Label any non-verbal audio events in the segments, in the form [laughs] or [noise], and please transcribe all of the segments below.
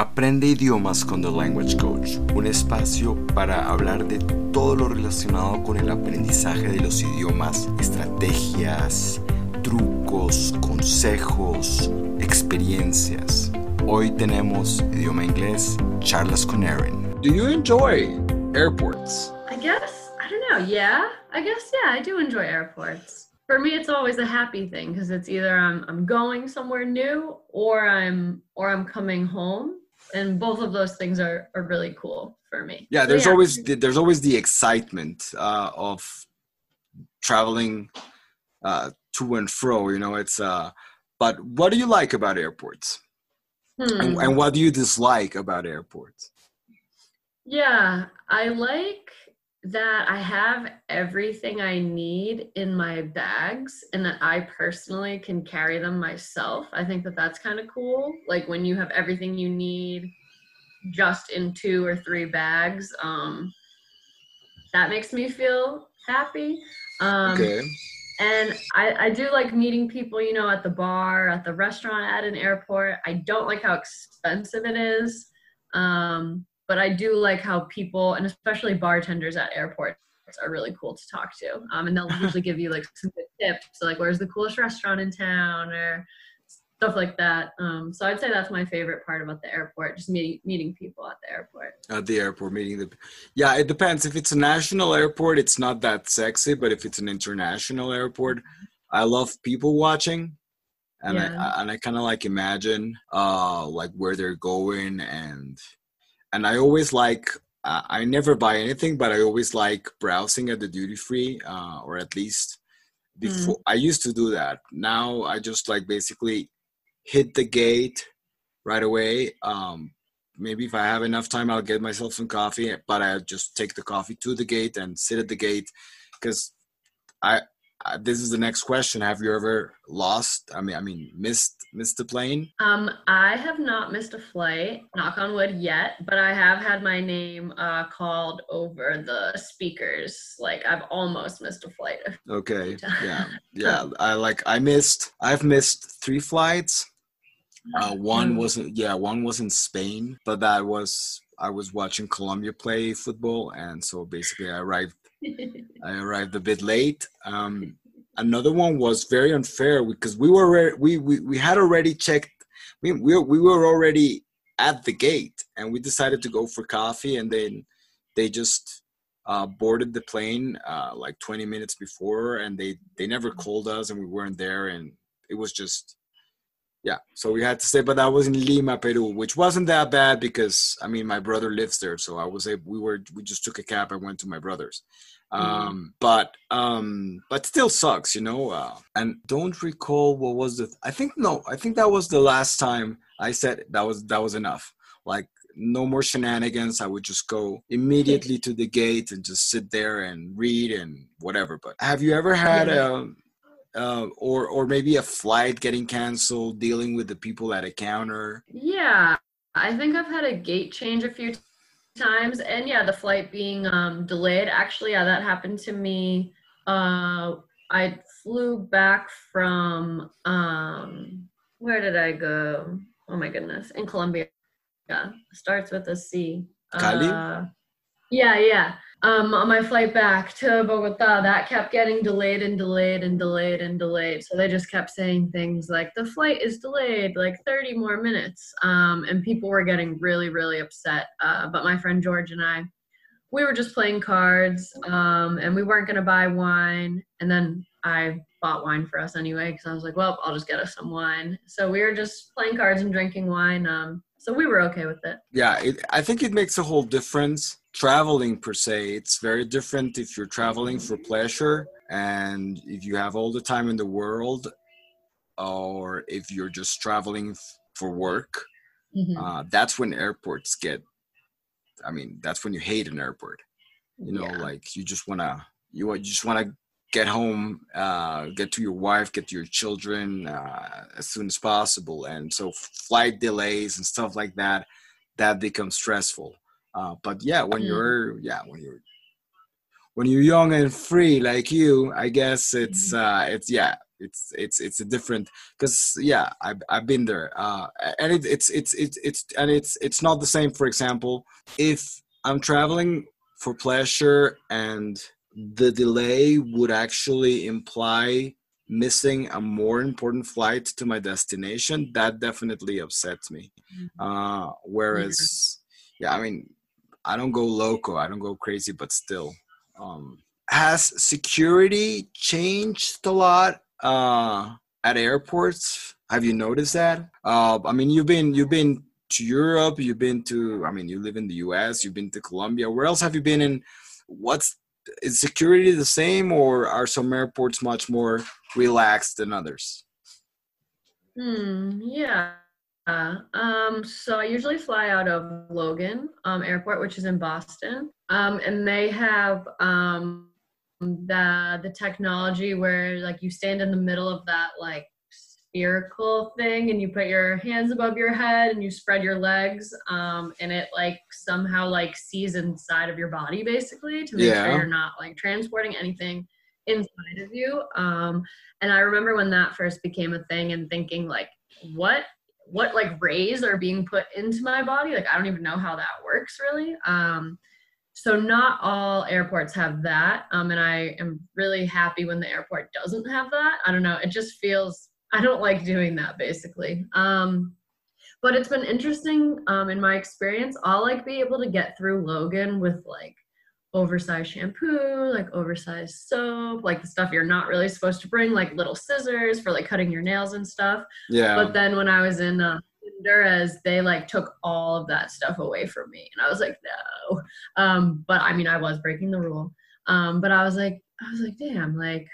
Aprende idiomas con The Language Coach, un espacio para hablar de todo lo relacionado con el aprendizaje de los idiomas, estrategias, trucos, consejos, experiencias. Hoy tenemos idioma inglés, charlas con Erin. Do you enjoy airports? I guess, I don't know. Yeah, I guess, yeah, I do enjoy airports. For me, it's always a happy thing because it's either I'm, I'm going somewhere new or I'm or I'm coming home and both of those things are, are really cool for me. Yeah, there's yeah. always the, there's always the excitement uh, of traveling uh, to and fro. You know, it's uh, but what do you like about airports? Hmm. And, and what do you dislike about airports? Yeah, I like that I have everything I need in my bags and that I personally can carry them myself. I think that that's kind of cool. Like when you have everything you need just in two or three bags, um, that makes me feel happy. Um, okay. And I, I do like meeting people, you know, at the bar, at the restaurant, at an airport. I don't like how expensive it is. Um, but I do like how people and especially bartenders at airports are really cool to talk to. Um, and they'll usually [laughs] give you like some good tips, so, like where's the coolest restaurant in town or stuff like that. Um, so I'd say that's my favorite part about the airport, just meeting meeting people at the airport. At the airport, meeting the yeah, it depends. If it's a national airport, it's not that sexy, but if it's an international airport, I love people watching. And yeah. I and I kind of like imagine uh like where they're going and and I always like uh, I never buy anything, but I always like browsing at the duty free, uh, or at least before mm. I used to do that. Now I just like basically hit the gate right away. Um, maybe if I have enough time, I'll get myself some coffee, but I just take the coffee to the gate and sit at the gate because I uh, this is the next question. Have you ever lost? I mean, I mean, missed missed a plane? Um, I have not missed a flight, knock on wood, yet. But I have had my name uh, called over the speakers. Like I've almost missed a flight. Okay. [laughs] Yeah. [laughs] Yeah. I like. I missed. I've missed three flights. Uh, one wasn't. yeah, one was in Spain, but that was I was watching Colombia play football, and so basically I arrived [laughs] I arrived a bit late. Um, another one was very unfair because we were we we, we had already checked. We, we we were already at the gate, and we decided to go for coffee, and then they just uh, boarded the plane uh, like 20 minutes before, and they they never called us, and we weren't there, and it was just yeah so we had to stay but that was in lima peru which wasn't that bad because i mean my brother lives there so i was able we were we just took a cab and went to my brother's mm-hmm. um mm. but um but still sucks you know uh, and don't recall what was the i think no i think that was the last time i said that was that was enough like no more shenanigans i would just go immediately to the gate and just sit there and read and whatever but have you ever had a uh, or or maybe a flight getting canceled, dealing with the people at a counter? Yeah, I think I've had a gate change a few times, and yeah, the flight being um, delayed. Actually, yeah, that happened to me. Uh, I flew back from um, where did I go? Oh my goodness, in Colombia. Yeah, starts with a C. Cali. Uh, yeah, yeah um, on my flight back to Bogota, that kept getting delayed and delayed and delayed and delayed. So they just kept saying things like, the flight is delayed like 30 more minutes. Um, and people were getting really, really upset. Uh, but my friend George and I, we were just playing cards um, and we weren't going to buy wine. And then I bought wine for us anyway because I was like, well, I'll just get us some wine. So we were just playing cards and drinking wine. Um, so we were okay with it. Yeah, it, I think it makes a whole difference traveling per se it's very different if you're traveling for pleasure and if you have all the time in the world or if you're just traveling for work mm-hmm. uh, that's when airports get i mean that's when you hate an airport you know yeah. like you just want to you just want to get home uh, get to your wife get to your children uh, as soon as possible and so flight delays and stuff like that that becomes stressful uh, but yeah, when mm. you're yeah when you're when you're young and free like you, I guess it's mm-hmm. uh, it's yeah it's it's it's a different because yeah I've, I've been there uh and it, it's it's it's it's and it's it's not the same for example if i'm traveling for pleasure and the delay would actually imply missing a more important flight to my destination. That definitely upsets me. Mm-hmm. uh whereas yeah. i mean i don't go loco i don't go crazy but still. Um has security changed a lot uh at airports? Have you noticed that? Uh i mean you've been you've been to europe you've been to i mean you live in the us you've been to colombia. Where else have you been in what's is security the same or are some airports much more relaxed than others Hmm, yeah. Um, so I usually fly out of Logan um, Airport, which is in Boston. Um, and they have um, the the technology where like you stand in the middle of that like spherical thing and you put your hands above your head and you spread your legs um, and it like somehow like sees inside of your body basically to make Yeah. sure you're not like transporting anything inside of you um, and i remember when that first became a thing and thinking like what what like rays are being put into my body like i don't even know how that works really um, so not all airports have that um, and i am really happy when the airport doesn't have that i don't know it just feels i don't like doing that basically um, but it's been interesting um, in my experience i'll like be able to get through logan with like oversized shampoo like oversized soap like the stuff you're not really supposed to bring like little scissors for like cutting your nails and stuff yeah but then when I was in uh, Honduras, they like took all of that stuff away from me, and I was like, no. Um, but I mean, I was breaking the rule. Um, but I was like, I was like, damn, like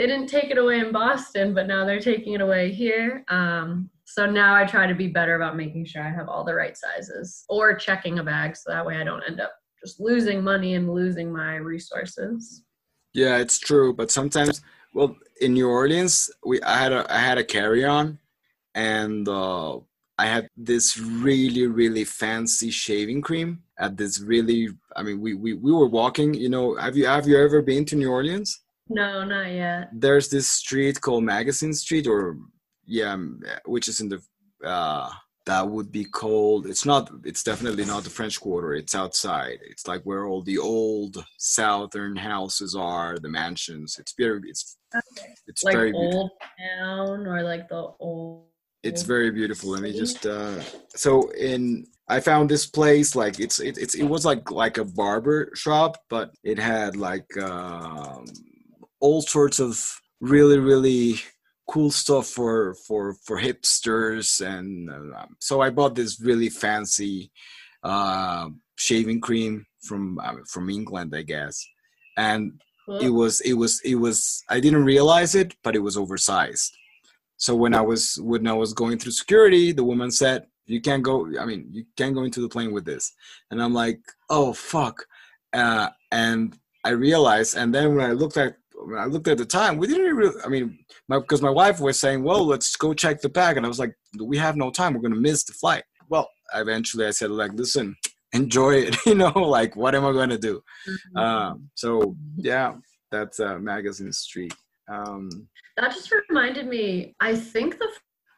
they didn't take it away in Boston, but now they're taking it away here. Um, so now I try to be better about making sure I have all the right sizes or checking a bag, so that way I don't end up just losing money and losing my resources. Yeah, it's true. But sometimes, well, in New Orleans, we I had a I had a carry on, and uh, I had this really really fancy shaving cream at this really. I mean, we we we were walking. You know, have you have you ever been to New Orleans? No, not yet. There's this street called Magazine Street, or yeah, which is in the uh, that would be called. It's not. It's definitely not the French Quarter. It's outside. It's like where all the old southern houses are, the mansions. It's very. It's it's Like very beautiful. old town or like the old. It's very beautiful. Let me just. Uh, so in I found this place like it's it, it's it was like like a barber shop, but it had like um, all sorts of really really cool stuff for for for hipsters. And uh, so I bought this really fancy uh, shaving cream from uh, from England, I guess, and Cool. it was it was it was i didn't realize it but it was oversized. So when i was when i was going through security the woman said you can't go i mean you can't go into the plane with this. And i'm like oh fuck. Uh, and i realized and then when i looked at when i looked at the time we didn't really i mean because my wife was saying well let's go check the bag and i was like we have no time we're gonna miss the flight well eventually i said like listen enjoy it [laughs] you know like what am i gonna do Mhm. um, so yeah, that's uh, Magazine Street. Um, That just reminded me. I think the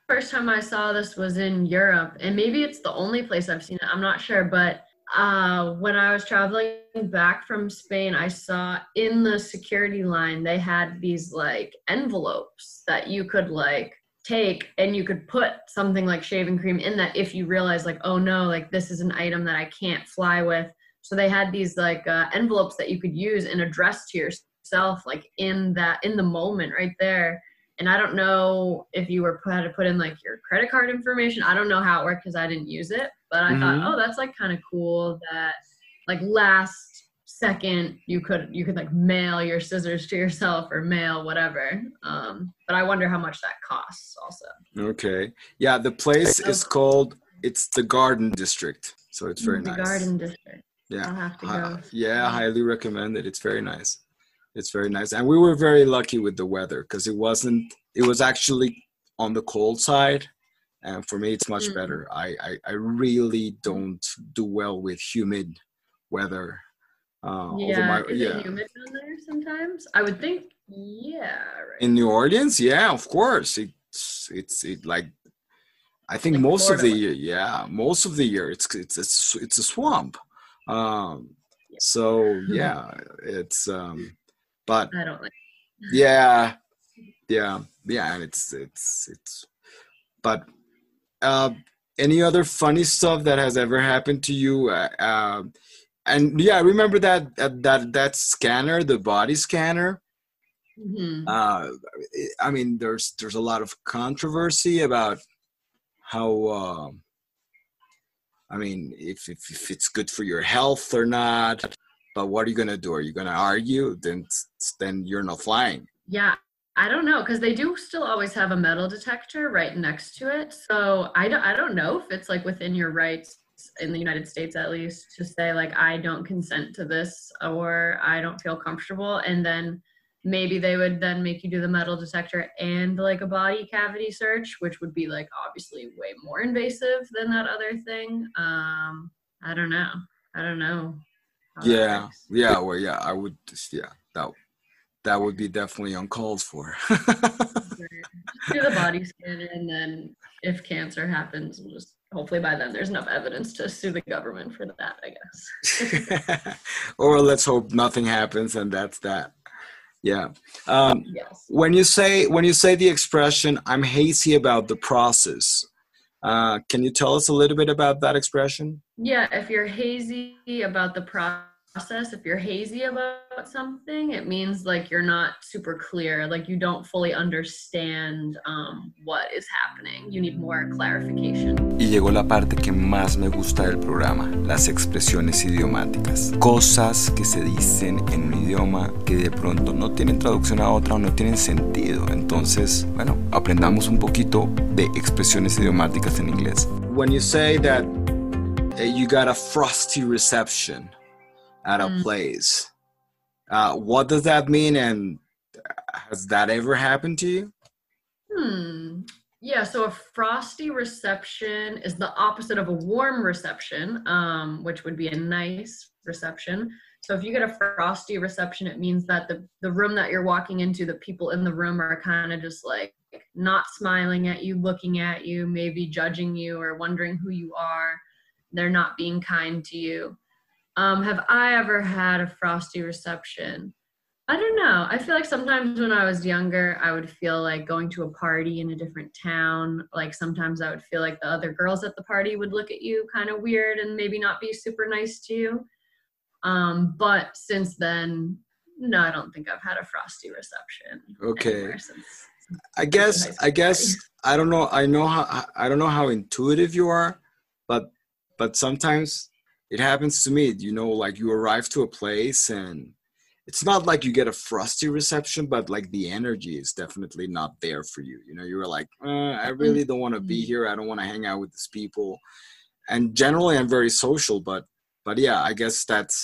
first time I saw this was in Europe, and maybe it's the only place I've seen it. I'm not sure, but uh, when I was traveling back from Spain, I saw in the security line they had these like envelopes that you could like take and you could put something like shaving cream in that if you realize like oh no like this is an item that i can't fly with. So they had these like uh, envelopes that you could use and address to yourself like in that in the moment right there. And i don't know if you were had to put in like your credit card information. I don't know how it worked because i didn't use it but i Mhm. thought oh that's like kind of cool that like last second you could you could like mail your scissors to yourself or mail whatever um but i wonder how much that costs also okay, yeah, the place is called it's the Garden District, so it's very the nice. garden district Yeah, i'll have to go yeah, highly recommend it. It's very nice. It's very nice, and we were very lucky with the weather because it wasn't. It was actually on the cold side, and for me, it's much Mm. better. I, I I really don't do well with humid weather. Uh, yeah my- is yeah. it humid down there sometimes i would think Yeah, right. In New Orleans, yeah, of course. It's it's it like I think Like most of the year, yeah, most of the year it's it's it's it's a swamp. Um so [laughs] yeah, it's um but I don't like. yeah yeah yeah and it's it's it's but uh any other funny stuff that has ever happened to you? Uh, uh, and yeah I remember that that that, that scanner the body scanner. Mhm. uh i mean there's there's a lot of controversy about how um i mean if, if if it's good for your health or not but what are you gonna do? Are you gonna argue? Then then you're not flying. Yeah, I don't know because they do still always have a metal detector right next to it. So I don't, I don't know if it's like within your rights in the United States at least to say like I don't consent to this or I don't feel comfortable, and then maybe they would then make you do the metal detector and like a body cavity search, which would be like obviously way more invasive than that other thing. Um, I don't know. I don't know. yeah yeah well yeah i would just yeah that that would be definitely uncalled for. Do the body scan and then if cancer happens we'll just hopefully by then there's enough evidence to sue the government for that i guess. [laughs] Or let's hope nothing happens and that's that. Yeah. Um yes. when you say when you say the expression i'm hazy about the process uh can you tell us a little bit about that expression? Yeah if you're hazy about the process if you're hazy about something it means like you're not super clear like you don't fully understand um, what is happening you need more clarification Y llegó la parte que más me gusta del programa, las expresiones idiomáticas. Cosas que se dicen en un idioma que de pronto no tienen traducción a otra o no tienen sentido. Entonces, bueno, aprendamos un poquito de expresiones idiomáticas en inglés. when you say that uh, you got a frosty reception at a Mm. place uh what does that mean and has that ever happened to you Hmm. Yeah, so a frosty reception is the opposite of a warm reception, um, which would be a nice reception. So if you get a frosty reception, it means that the, the room that you're walking into, the people in the room are kind of just like not smiling at you, looking at you, maybe judging you or wondering who you are. They're not being kind to you. Um, have I ever had a frosty reception? I don't know. I feel like sometimes when I was younger, I would feel like going to a party in a different town. Like sometimes I would feel like the other girls at the party would look at you kind of weird and maybe not be super nice to you. Um, but since then, no, I don't think I've had a frosty reception. okay Since, i guess i guess [laughs] i don't know i know how i don't know how intuitive you are but but sometimes it happens to me you know like you arrive to a place and it's not like you get a frosty reception but like the energy is definitely not there for you you know you're like uh, i really don't want to be Mhm. here i don't want to hang out with these people and generally i'm very social but but yeah i guess that's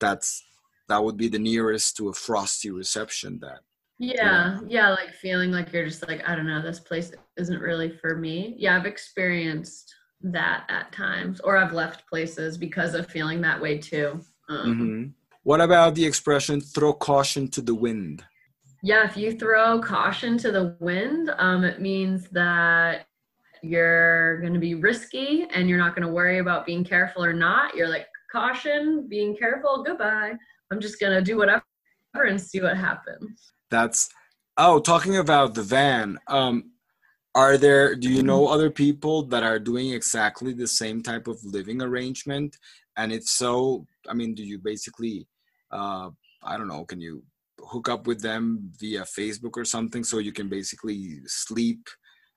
that's that would be the nearest to a frosty reception that Yeah, yeah, like feeling like you're just like, I don't know, this place isn't really for me. Yeah, I've experienced that at times, or I've left places because of feeling that way too. Um, Mhm. What about the expression throw caution to the wind? Yeah, if you throw caution to the wind, um, it means that you're going to be risky and you're not going to worry about being careful or not. You're like, caution, being careful, goodbye. I'm just going to do whatever and see what happens. That's oh, talking about the van. Um, are there? Do you know other people that are doing exactly the same type of living arrangement? And if so, I mean, do you basically, uh, I don't know, can you hook up with them via Facebook or something so you can basically sleep?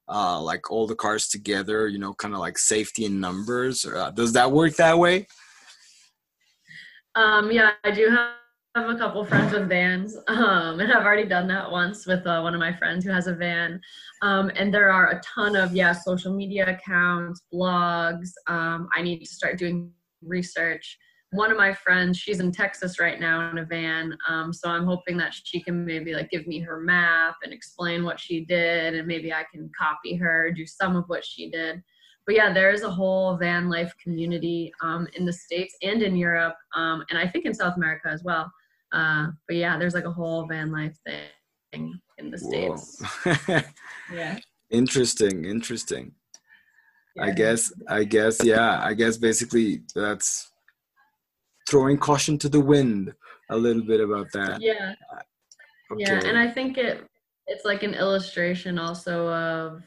Uh, like all the cars together, you know, kind of like safety in numbers. Uh, does that work that way? Um, yeah, I do have, have a couple friends with vans, um, and I've already done that once with uh, one of my friends who has a van. Um, and there are a ton of yeah social media accounts, blogs. Um, I need to start doing research. One of my friends, she's in Texas right now in a van, um, so I'm hoping that she can maybe like give me her map and explain what she did, and maybe I can copy her, do some of what she did but yeah, there is a whole van life community um, in the States and in Europe, um, and I think in South America as well. Uh, but yeah, there's like a whole van life thing in the states. [laughs] yeah. Interesting. Interesting. Yeah. I guess. I guess. Yeah. I guess basically that's throwing caution to the wind a little bit about that. Yeah. Okay. Yeah, and I think it it's like an illustration also of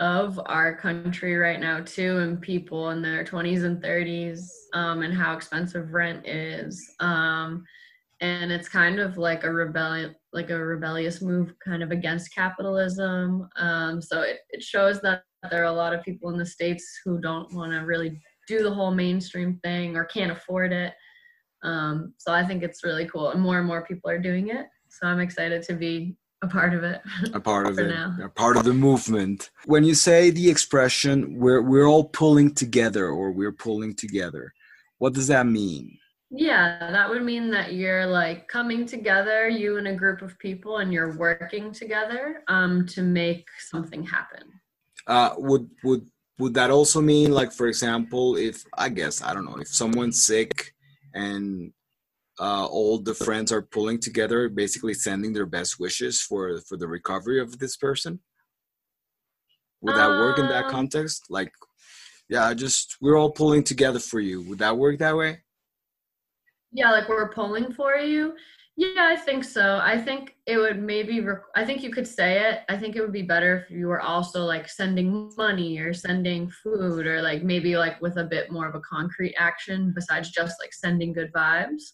of our country right now too and people in their 20s and 30s um, and how expensive rent is um, and it's kind of like a rebellion like a rebellious move kind of against capitalism um, so it, it shows that there are a lot of people in the states who don't want to really do the whole mainstream thing or can't afford it um, so i think it's really cool and more and more people are doing it so i'm excited to be a part of it. A part of [laughs] it. Now. A part of the movement. When you say the expression we're we're all pulling together or we're pulling together, what does that mean? Yeah, that would mean that you're like coming together, you and a group of people, and you're working together um, to make something happen. Uh, would would would that also mean like for example if i guess i don't know if someone's sick and uh, all the friends are pulling together, basically sending their best wishes for for the recovery of this person. Would that work in that um, context? Like, yeah, just we're all pulling together for you. Would that work that way? Yeah, like we're pulling for you. Yeah, I think so. I think it would maybe. Rec- I think you could say it. I think it would be better if you were also like sending money or sending food or like maybe like with a bit more of a concrete action besides just like sending good vibes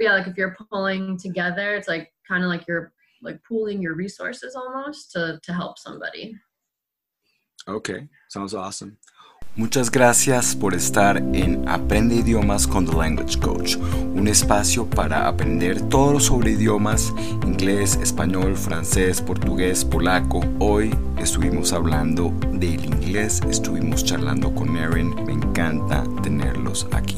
yeah, like if you're pulling together, it's like kind of like you're like pooling your resources almost to, to help somebody. Okay, sounds awesome. Muchas gracias por estar en Aprende idiomas con The Language Coach, un espacio para aprender todo sobre idiomas, inglés, español, francés, portugués, polaco. Hoy estuvimos hablando del inglés, estuvimos charlando con Erin, me encanta tenerlos aquí.